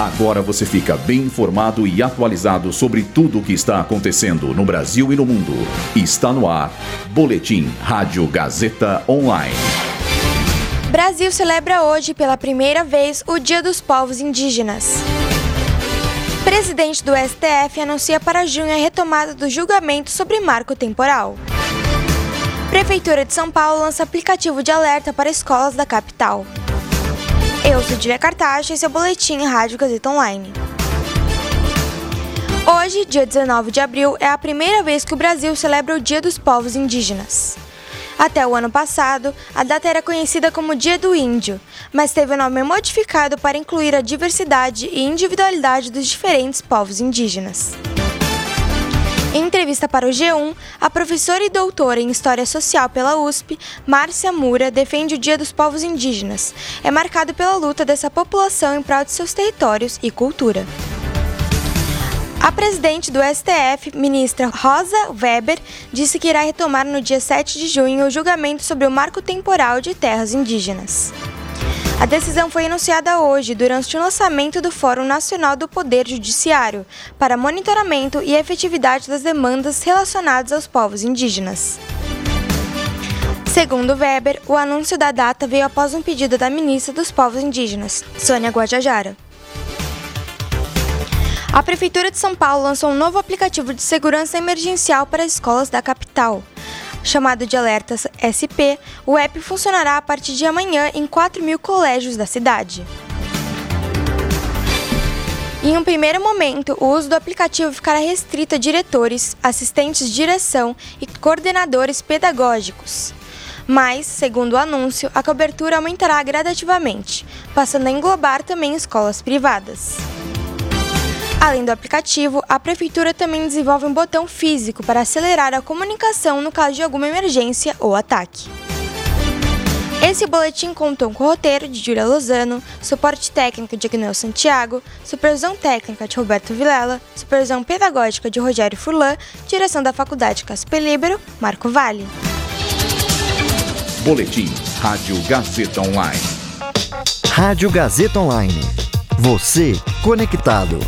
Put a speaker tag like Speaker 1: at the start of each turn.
Speaker 1: Agora você fica bem informado e atualizado sobre tudo o que está acontecendo no Brasil e no mundo. Está no ar. Boletim Rádio Gazeta Online.
Speaker 2: Brasil celebra hoje pela primeira vez o Dia dos Povos Indígenas. Presidente do STF anuncia para junho a retomada do julgamento sobre marco temporal. Prefeitura de São Paulo lança aplicativo de alerta para escolas da capital. Eu sou Dília Cartaxa e esse é Boletim Rádio Gazeta Online. Hoje, dia 19 de abril, é a primeira vez que o Brasil celebra o Dia dos Povos Indígenas. Até o ano passado, a data era conhecida como Dia do Índio, mas teve o nome modificado para incluir a diversidade e individualidade dos diferentes povos indígenas. Em entrevista para o G1, a professora e doutora em História Social pela USP, Márcia Mura, defende o Dia dos Povos Indígenas. É marcado pela luta dessa população em prol de seus territórios e cultura. A presidente do STF, ministra Rosa Weber, disse que irá retomar no dia 7 de junho o julgamento sobre o marco temporal de terras indígenas. A decisão foi anunciada hoje durante o lançamento do Fórum Nacional do Poder Judiciário para monitoramento e efetividade das demandas relacionadas aos povos indígenas. Segundo Weber, o anúncio da data veio após um pedido da ministra dos Povos Indígenas, Sônia Guajajara. A Prefeitura de São Paulo lançou um novo aplicativo de segurança emergencial para as escolas da capital. Chamado de Alertas SP, o app funcionará a partir de amanhã em 4 mil colégios da cidade. Em um primeiro momento, o uso do aplicativo ficará restrito a diretores, assistentes de direção e coordenadores pedagógicos. Mas, segundo o anúncio, a cobertura aumentará gradativamente, passando a englobar também escolas privadas. Além do aplicativo, a Prefeitura também desenvolve um botão físico para acelerar a comunicação no caso de alguma emergência ou ataque. Esse boletim contou com o roteiro de Júlia Lozano, suporte técnico de Agnel Santiago, supervisão técnica de Roberto Vilela, supervisão pedagógica de Rogério Furlan, direção da Faculdade Casper Libero, Marco Vale.
Speaker 1: Boletim Rádio Gazeta Online.
Speaker 3: Rádio Gazeta Online. Você conectado.